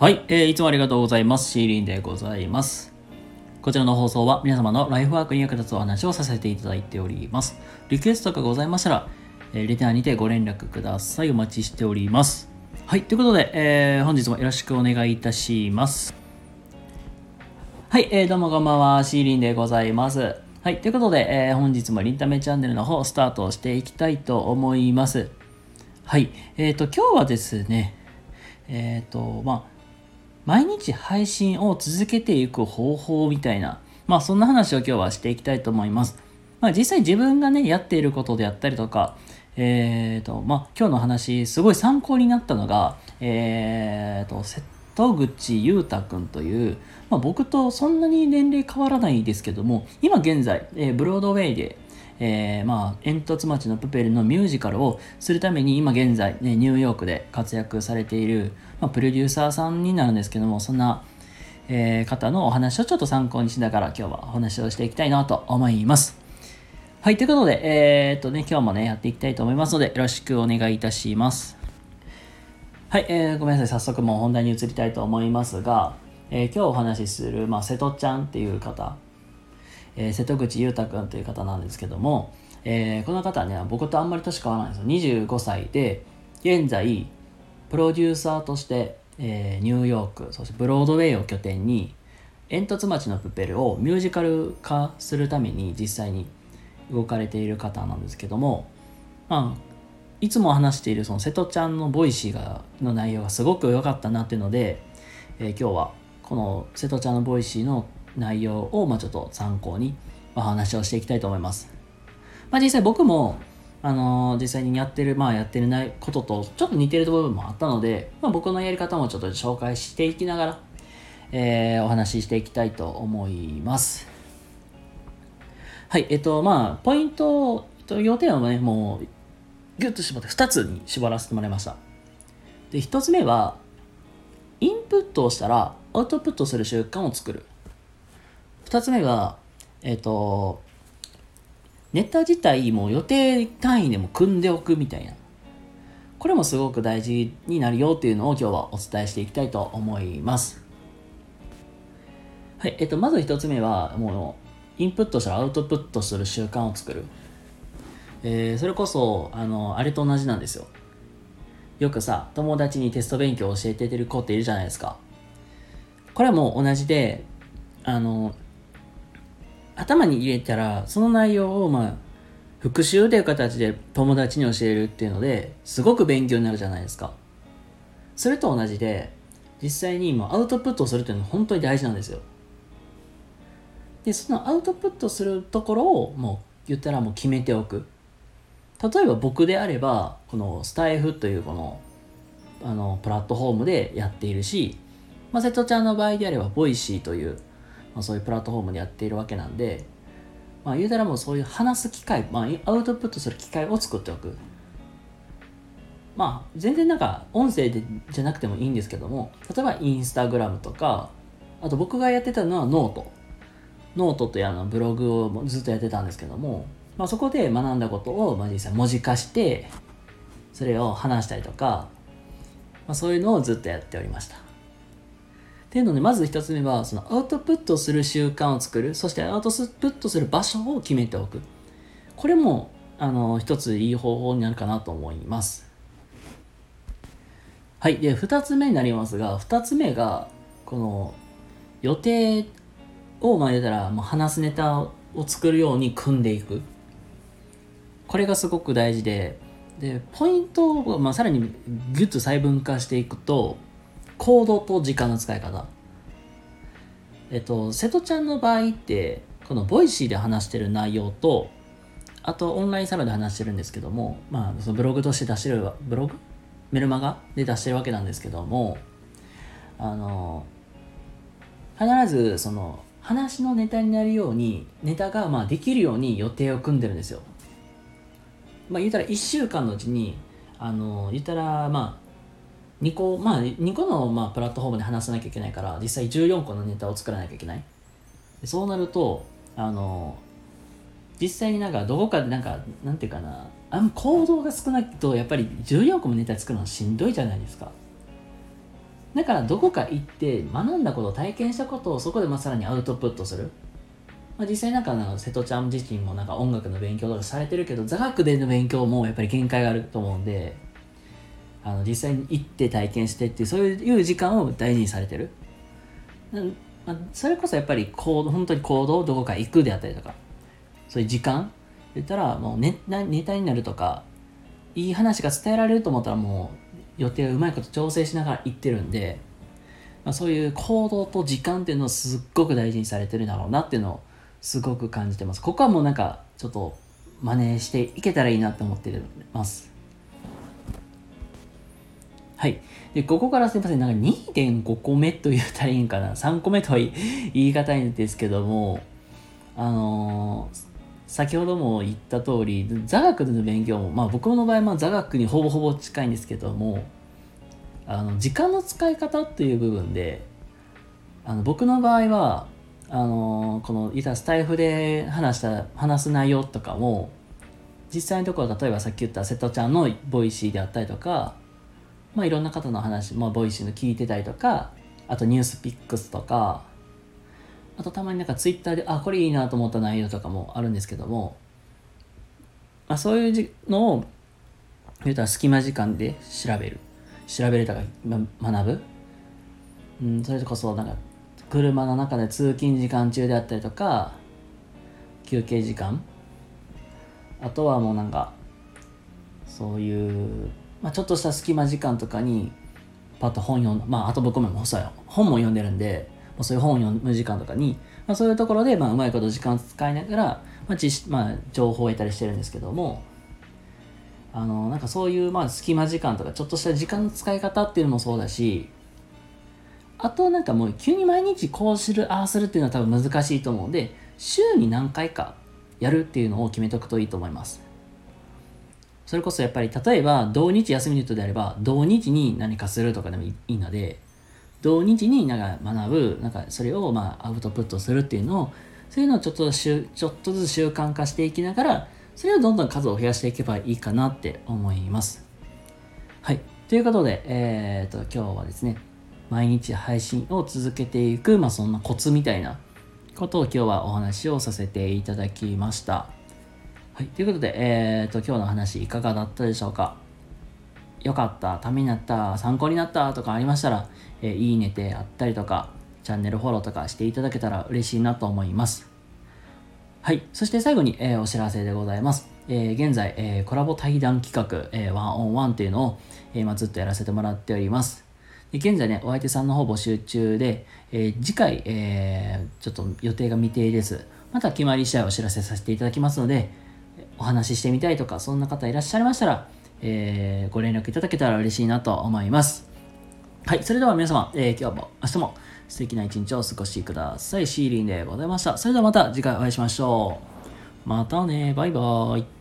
はい、えーいつもありがとうございます。シーリンでございます。こちらの放送は皆様のライフワークに役立つお話をさせていただいております。リクエストがございましたら、えーレターにてご連絡ください。お待ちしております。はい、ということで、えー本日もよろしくお願いいたします。はい、えーどうもこんばんは、シーリンでございます。はい、ということで、えー本日もリンタメチャンネルの方、スタートしていきたいと思います。はい、えっ、と、今日はですね、えっ、と、まあ、毎日配信を続けていく方法みたいな、まあそんな話を今日はしていきたいと思います。まあ実際自分がね、やっていることであったりとか、えっ、と、まあ今日の話、すごい参考になったのが、えっ、と、瀬戸口裕太くんという、まあ僕とそんなに年齢変わらないですけども、今現在、えーブロードウェイで、えーまあ、煙突町のプペルのミュージカルをするために今現在、ね、ニューヨークで活躍されている、まあ、プロデューサーさんになるんですけどもそんな、えー方のお話をちょっと参考にしながら今日はお話をしていきたいなと思います。はいということで、えーっとね、今日もねやっていきたいと思いますのでよろしくお願いいたします。はい、えーごめんなさい早速もう本題に移りたいと思いますが、えー今日お話しする、まあ、瀬戸ちゃんっていう方えー瀬戸口裕太君という方なんですけども、えーこの方はね僕とあんまり年変わらないんですよ。25歳で現在プロデューサーとして、えーニューヨークそしてブロードウェイを拠点に煙突町のプペルをミュージカル化するために実際に動かれている方なんですけどもまあいつも話しているその瀬戸ちゃんのボイシーがの内容がすごく良かったなっていうので、えー今日はこの瀬戸ちゃんのボイシーの内容をまあちょっと参考にお話をしていきたいと思います。まあ、実際僕も、あのー実際にやってる、まあ、やってるないこととちょっと似てる部分もあったので、まあ、僕のやり方もちょっと紹介していきながら、えーお話ししていきたいと思います。はい、えっと、まあ、ポイント、えっと要点はね、もう、ギュッと絞って2つに絞らせてもらいました。で、1つ目は、インプットをしたらアウトプットする習慣を作る。2つ目が、えっ、と、ネタ自体も予定単位でも組んでおくみたいな。これもすごく大事になるよっていうのを今日はお伝えしていきたいと思います。はい、えっと、まず一つ目は、もう、インプットしたらアウトプットする習慣を作る。えーそれこそ、あの、あれと同じなんですよ。よくさ、友達にテスト勉強を教えてる子っているじゃないですか。これはもう同じで、あの、頭に入れたら、その内容を、まあ、復習という形で友達に教えるっていうのですごく勉強になるじゃないですか。それと同じで、実際に今アウトプットするっていうのは本当に大事なんですよ。で、そのアウトプットするところをもう言ったらもう決めておく。例えば僕であれば、このスタエフというこの、あの、プラットフォームでやっているし、まあ、瀬戸ちゃんの場合であれば、ボイシーという、まあ、そういうプラットフォームでやっているわけなんで、まあ、言うたらもうそういう話す機会、まあ、アウトプットする機会を作っておく。まあ、全然なんか音声でじゃなくてもいいんですけども、例えばインスタグラムとか、あと僕がやってたのはノート。ノートというあのブログをずっとやってたんですけども、まあ、そこで学んだことを、まあ、実際文字化して、それを話したりとか、まあ、そういうのをずっとやっておりました。っていうので、まず一つ目は、そのアウトプットする習慣を作る、そしてアウトプットする場所を決めておく。これも、あの、一ついい方法になるかなと思います。はい。で、二つ目になりますが、二つ目が、この、予定を、まあ、言うたら、もう話すネタを作るように組んでいく。これがすごく大事で、で、ポイントを、まあ、さらにギュッと細分化していくと、行動と時間の使い方。えっと、瀬戸ちゃんの場合って、このボイシーで話してる内容と、あとオンラインサロンで話してるんですけども、まあ、そのブログとして出してる、ブログ？メルマガで出してるわけなんですけども、あの、必ずその話のネタになるように、ネタがまあできるように予定を組んでるんですよ。まあ言ったら1週間のうちに、あの、言ったらまあ、2個、まあ2個のまあプラットフォームで話さなきゃいけないから、実際14個のネタを作らなきゃいけない。そうなると、あの、実際になんかどこかでなんか、なんていうかな、あん行動が少ないとやっぱり14個もネタ作るのしんどいじゃないですか。だからどこか行って学んだこと体験したことをそこでまあさらにアウトプットする、まあ、実際なんかなんか瀬戸ちゃん自身もなんか音楽の勉強とかされてるけど座学での勉強もやっぱり限界があると思うんであの実際に行って体験してっていうそういう時間を大事にされてる。まあ、それこそやっぱり行動本当に行動どこか行くであったりとかそういう時間言ったらもうネネタになるとかいい話が伝えられると思ったらもう予定をうまいこと調整しながら行ってるんで、まあ、そういう行動と時間っていうのをすっごく大事にされてるだろうなっていうのをすごく感じてます。ここはもうなんかちょっと真似していけたらいいなって思ってます。はい。でここからすみません。なんか2.5個目と言ったらいいんかな。3個目とは言い難いんですけどもあのー先ほども言った通り座学での勉強も、まあ、僕の場合は座学にほぼほぼ近いんですけどもあの時間の使い方っていう部分であの僕の場合はあのこのいたスタエフで話した話す内容とかも実際のところ例えばさっき言った瀬戸ちゃんのボイシーであったりとか、まあ、いろんな方の話、まあ、ボイシーの聞いてたりとかあとニュースピックスとかあとたまになんかツイッターで、あ、これいいなと思った内容とかもあるんですけども、まあ、そういうのを、言うたら隙間時間で調べる。調べるとか、ま、学ぶ。うん、それこそなんか、車の中で通勤時間中であったりとか、休憩時間。あとはもうなんか、そういう、まあ、ちょっとした隙間時間とかに、パッと本読んまあ、あと僕も本も読んでるんで、まあ、そういう本を読む時間とかに、まあ、そういうところで、まあ、うまいこと時間を使いながら、まあ知まあ、情報を得たりしてるんですけども、あの、なんかそういう、まあ、隙間時間とか、ちょっとした時間の使い方っていうのもそうだし、あとなんかもう急に毎日こうする、ああするっていうのは多分難しいと思うので、週に何回かやるっていうのを決めとくといいと思います。それこそやっぱり例えば土日休みの人であれば土日に何かするとかでもいいので土日になんか学ぶなんかそれをまあアウトプットするっていうのをそういうのをちょっとしゅちょっとずつ習慣化していきながらそれをどんどん数を増やしていけばいいかなって思います。はい。ということでえー、と今日はですね毎日配信を続けていくまあそんなコツみたいなことを今日はお話をさせていただきました。はいということでえー、と今日の話いかがだったでしょうか？良かった、ためになった、参考になったとかありましたら、えー、いいねであったりとか、チャンネルフォローとかしていただけたら嬉しいなと思います。はい。そして最後に、えー、お知らせでございます。えー、現在、え、コラボ対談企画、えー、ワンオンワンっていうのを、えーま、ずっとやらせてもらっております。で現在ね、お相手さんの方募集中で、え、次回、えー、ちょっと予定が未定です。また決まり次第お知らせさせていただきますので、お話ししてみたいとか、そんな方いらっしゃいましたら、えー、ご連絡いただけたら嬉しいなと思います。はい、それでは皆様、えー、今日も明日も素敵な一日をお過ごしください。シーリンでございました。それではまた次回お会いしましょう。またね、バイバーイ。